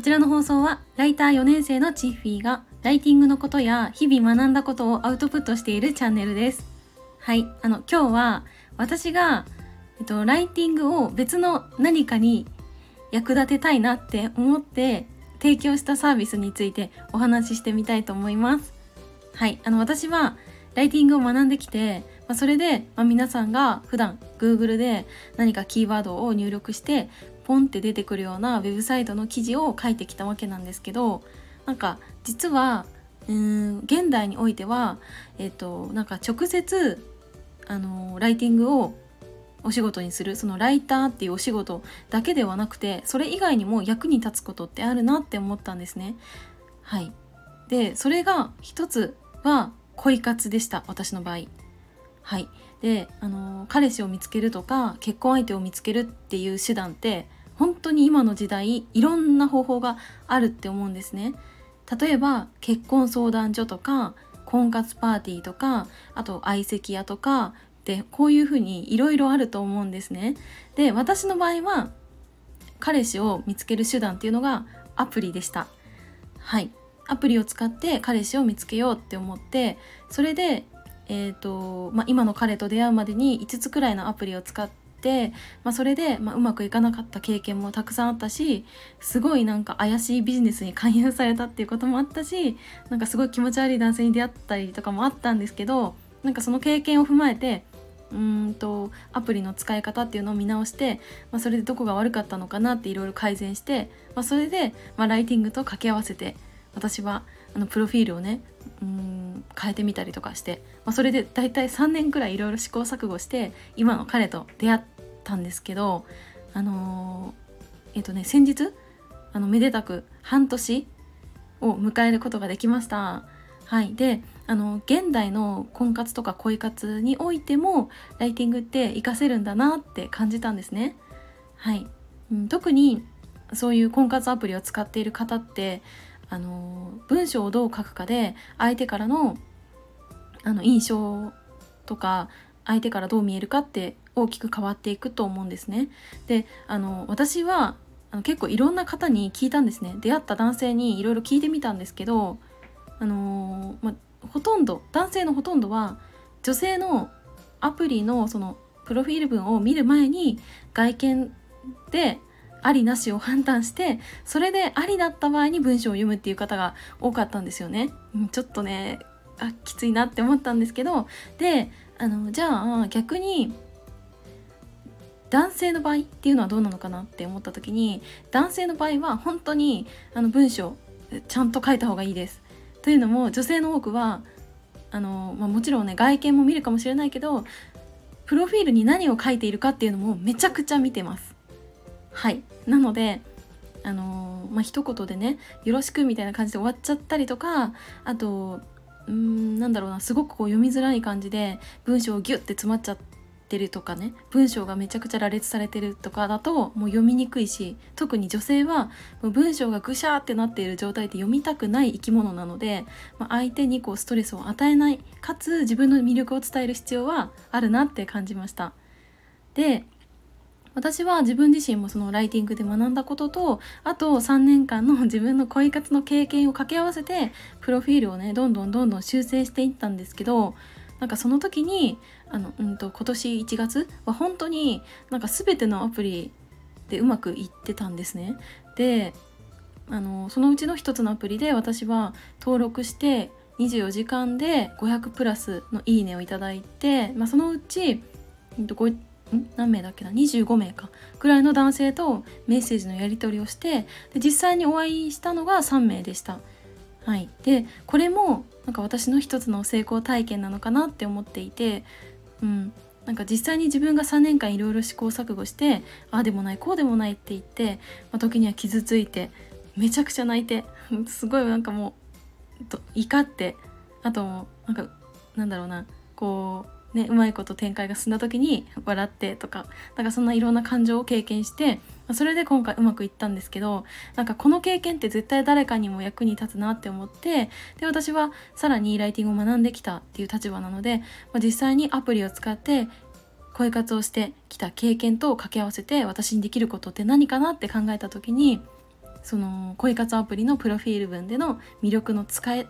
こちらの放送はライター4年生のチッフィーがライティングのことや日々学んだことをアウトプットしているチャンネルです。はい。あの今日は私が、えっと、ライティングを別の何かに役立てたいなって思って提供したサービスについてお話ししてみたいと思います。はい。あの私はライティングを学んできて、まあ、それで、まあ、皆さんが普段 Google で何かキーワードを入力してポンって出てくるようなウェブサイトの記事を書いてきたわけなんですけどなんか実はうん現代においては、えっと、なんか直接あのライティングをお仕事にするそのライターっていうお仕事だけではなくてそれ以外にも役に立つことってあるなって思ったんですね。はい、でそれが一つは恋活でした私の場合。はい、であの彼氏を見つけるとか結婚相手を見つけるっていう手段って本当に今の時代いろんな方法があるって思うんですね。例えば結婚相談所とか婚活パーティーとかあと相席屋とかでこういうふうにいろいろあると思うんですね。で私の場合は彼氏を見つける手段っていうのがアプリでした。はいアプリを使って彼氏を見つけようって思ってそれで、えーとまあ、今の彼と出会うまでに5つくらいのアプリを使って、まあ、それで、まあ、うまくいかなかった経験もたくさんあったしすごいなんか怪しいビジネスに勧誘されたっていうこともあったしなんかすごい気持ち悪い男性に出会ったりとかもあったんですけどなんかその経験を踏まえてうんとアプリの使い方っていうのを見直して、まあ、それでどこが悪かったのかなっていろいろ改善して、まあ、それで、まあ、ライティングと掛け合わせて私はあのプロフィールをねうん変えてみたりとかして、まあ、それで大体3年くらいいろいろ試行錯誤して今の彼と出会ったんですけどあのー、えっ、とね先日あのめでたく半年を迎えることができました。はい、であの現代の婚活とか恋活においてもライティングって活かせるんだなって感じたんですね。はい、うん、特にそういう婚活アプリを使っている方ってあの文章をどう書くかで相手からのあの印象とか相手からどう見えるかって大きく変わっていくと思うんですね。であの私はあの結構いろんな方に聞いたんですね出会った男性にいろいろ聞いてみたんですけどあのまほとんど男性のほとんどは女性のアプリのそのプロフィール文を見る前に外見でありなしを判断してそれでありだった場合に文章を読むっていう方が多かったんですよね。ちょっとねあきついなって思ったんですけどであのじゃあ逆に男性の場合っていうのはどうなのかなって思った時に男性の場合は本当にあの文章ちゃんと書いた方がいいです。というのも女性の多くはあの、まあ、もちろんね外見も見るかもしれないけどプロフィールに何を書いているかっていうのもめちゃくちゃ見てます。はいなのであのー、まあ一言でね「よろしく」みたいな感じで終わっちゃったりとかあとうんなんだろうなすごくこう読みづらい感じで文章をギュッて詰まっちゃってるとかね文章がめちゃくちゃ羅列されてるとかだともう読みにくいし特に女性はもう文章がぐしゃーってなっている状態で読みたくない生き物なので、まあ、相手にこうストレスを与えないかつ自分の魅力を伝える必要はあるなって感じました。で私は自分自身もそのライティングで学んだこととあと3年間の 自分の恋活の経験を掛け合わせてプロフィールをねどんどんどんどん修正していったんですけどなんかその時にあの、うんと、今年1月は本当になんか全てのアプリでうまくいってたんですね。であのそのうちの一つのアプリで私は登録して24時間で500プラスのいいねをいただいて、まあ、そのうち、うんと、ん何名だっけな？25名か。くらいの男性とメッセージのやり取りをしてで実際にお会いしたのが3名でした。はい、でこれもなんか私の一つの成功体験なのかなって思っていて、うん、なんか実際に自分が3年間いろいろ試行錯誤してああでもないこうでもないって言って、まあ、時には傷ついてめちゃくちゃ泣いて すごいなんかもう怒ってあとなんかなんだろうなこうね、うまいこと展開が進んだ時に笑ってとかなんかそんないろんな感情を経験してそれで今回うまくいったんですけどなんかこの経験って絶対誰かにも役に立つなって思ってで私はさらにライティングを学んできたっていう立場なので、実際にアプリを使って声活をしてきた経験と掛け合わせて私にできることって何かなって考えた時にその恋活アプリのプロフィール文での魅力の使え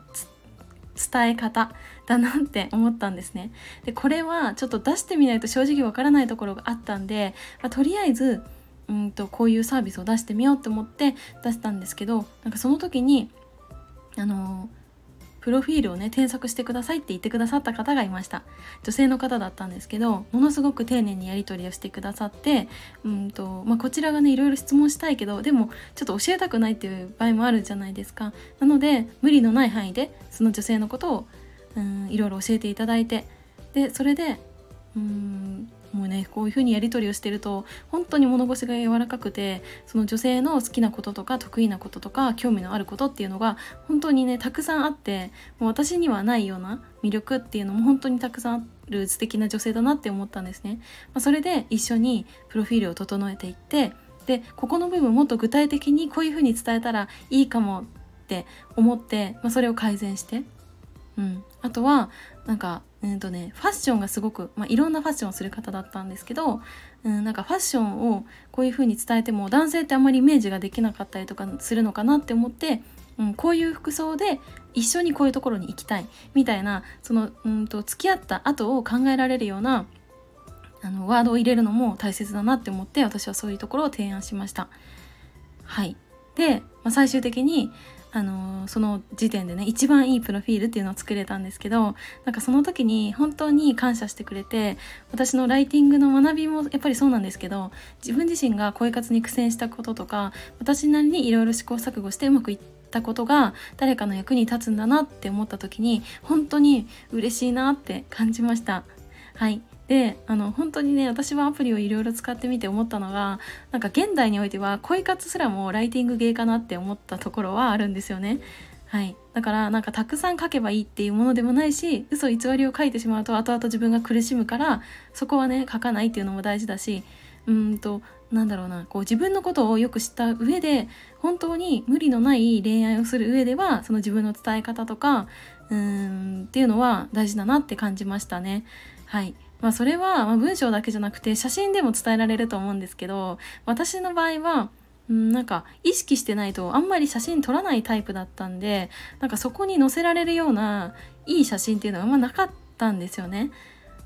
伝え方だなって思ったんですね。でこれはちょっと出してみないと正直わからないところがあったんで、まあ、とりあえずうんとこういうサービスを出してみようと思って出したんですけどなんかその時にあのプロフィールをね添削してくださいって言ってくださった方がいました。女性の方だったんですけどものすごく丁寧にやり取りをしてくださってうんと、まあ、こちらがねいろいろ質問したいけどでもちょっと教えたくないっていう場合もあるじゃないですか。なので無理のない範囲でその女性のことをうんいろいろ教えていただいてでそれでうんもうねこういう風にやり取りをしてると本当に物腰が柔らかくてその女性の好きなこととか得意なこととか興味のあることっていうのが本当にねたくさんあってもう私にはないような魅力っていうのも本当にたくさんある素敵な女性だなって思ったんですね。まあ、それで一緒にプロフィールを整えていってでここの部分もっと具体的にこういう風に伝えたらいいかもって思って、まあ、それを改善して、うん、あとはなんかうんとね、ファッションがすごく、まあ、いろんなファッションをする方だったんですけど、うん、なんかファッションをこういう風に伝えても男性ってあんまりイメージができなかったりとかするのかなって思って、うん、こういう服装で一緒にこういうところに行きたいみたいなそのうんと付き合った後を考えられるようなあのワードを入れるのも大切だなって思って私はそういうところを提案しました。はいで、まあ、最終的にあのその時点でね一番いいプロフィールっていうのを作れたんですけどなんかその時に本当に感謝してくれて私のライティングの学びもやっぱりそうなんですけど自分自身が声活に苦戦したこととか私なりにいろいろ試行錯誤してうまくいったことが誰かの役に立つんだなって思った時に本当に嬉しいなって感じました。はいであの本当にね私はアプリをいろいろ使ってみて思ったのがなんか現代においては恋活すらもライティング芸かなって思ったところはあるんですよね。はい、だからなんかたくさん書けばいいっていうものでもないし嘘偽りを書いてしまうと後々自分が苦しむからそこはね書かないっていうのも大事だしうんとなんだろうなこう自分のことをよく知った上で本当に無理のない恋愛をする上ではその自分の伝え方とかうーんっていうのは大事だなって感じましたね。はいまあ、それは、ま文章だけじゃなくて写真でも伝えられると思うんですけど私の場合はんなんか意識してないとあんまり写真撮らないタイプだったんでなんかそこに載せられるようないい写真っていうのはあんまなかったんですよね。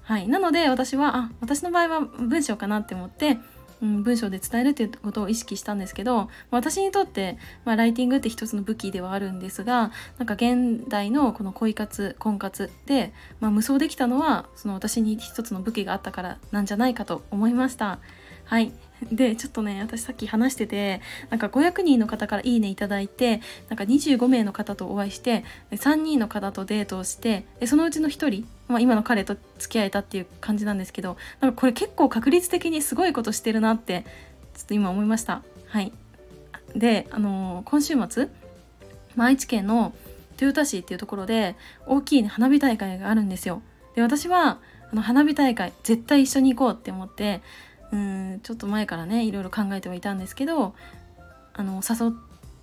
はい、なので私はあ私の場合は文章かなって思ってうん、文章で伝えるっていうことを意識したんですけど私にとって、まあ、ライティングって一つの武器ではあるんですがなんか現代のこの恋活婚活で、まあ、無双できたのはその私に一つの武器があったからなんじゃないかと思いました。はい でちょっとね私さっき話しててなんか500人の方から「いいね」いただいてなんか25名の方とお会いして3人の方とデートをしてでそのうちの1人、まあ、今の彼と付き合えたっていう感じなんですけどなんかこれ結構確率的にすごいことしてるなってちょっと今思いました。はいであのー、今週末、まあ、愛知県の豊田市っていうところで大きい、ね、花火大会があるんですよ。で私はあの花火大会絶対一緒に行こうって思ってうんちょっと前からねいろいろ考えてはいたんですけどあの誘っ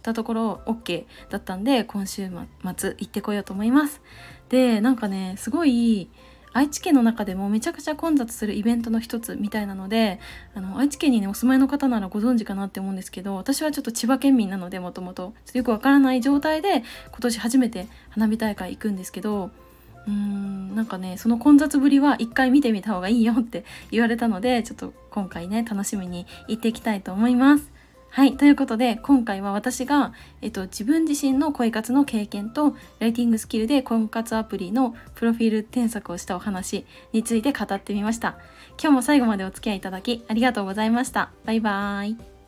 たところ OK だったんで今週末行ってこようと思います。でなんかねすごい愛知県の中でもめちゃくちゃ混雑するイベントの一つみたいなのであの愛知県にねお住まいの方ならご存知かなって思うんですけど私はちょっと千葉県民なのでもともとよくわからない状態で今年初めて花火大会行くんですけどうーんなんかねその混雑ぶりは一回見てみた方がいいよって言われたのでちょっと今回ね楽しみに行っていきたいと思います。はいということで今回は私が、えっと、自分自身の恋活の経験とライティングスキルで婚活アプリのプロフィール添削をしたお話について語ってみました。今日も最後までお付き合いいただきありがとうございました。バイバーイ。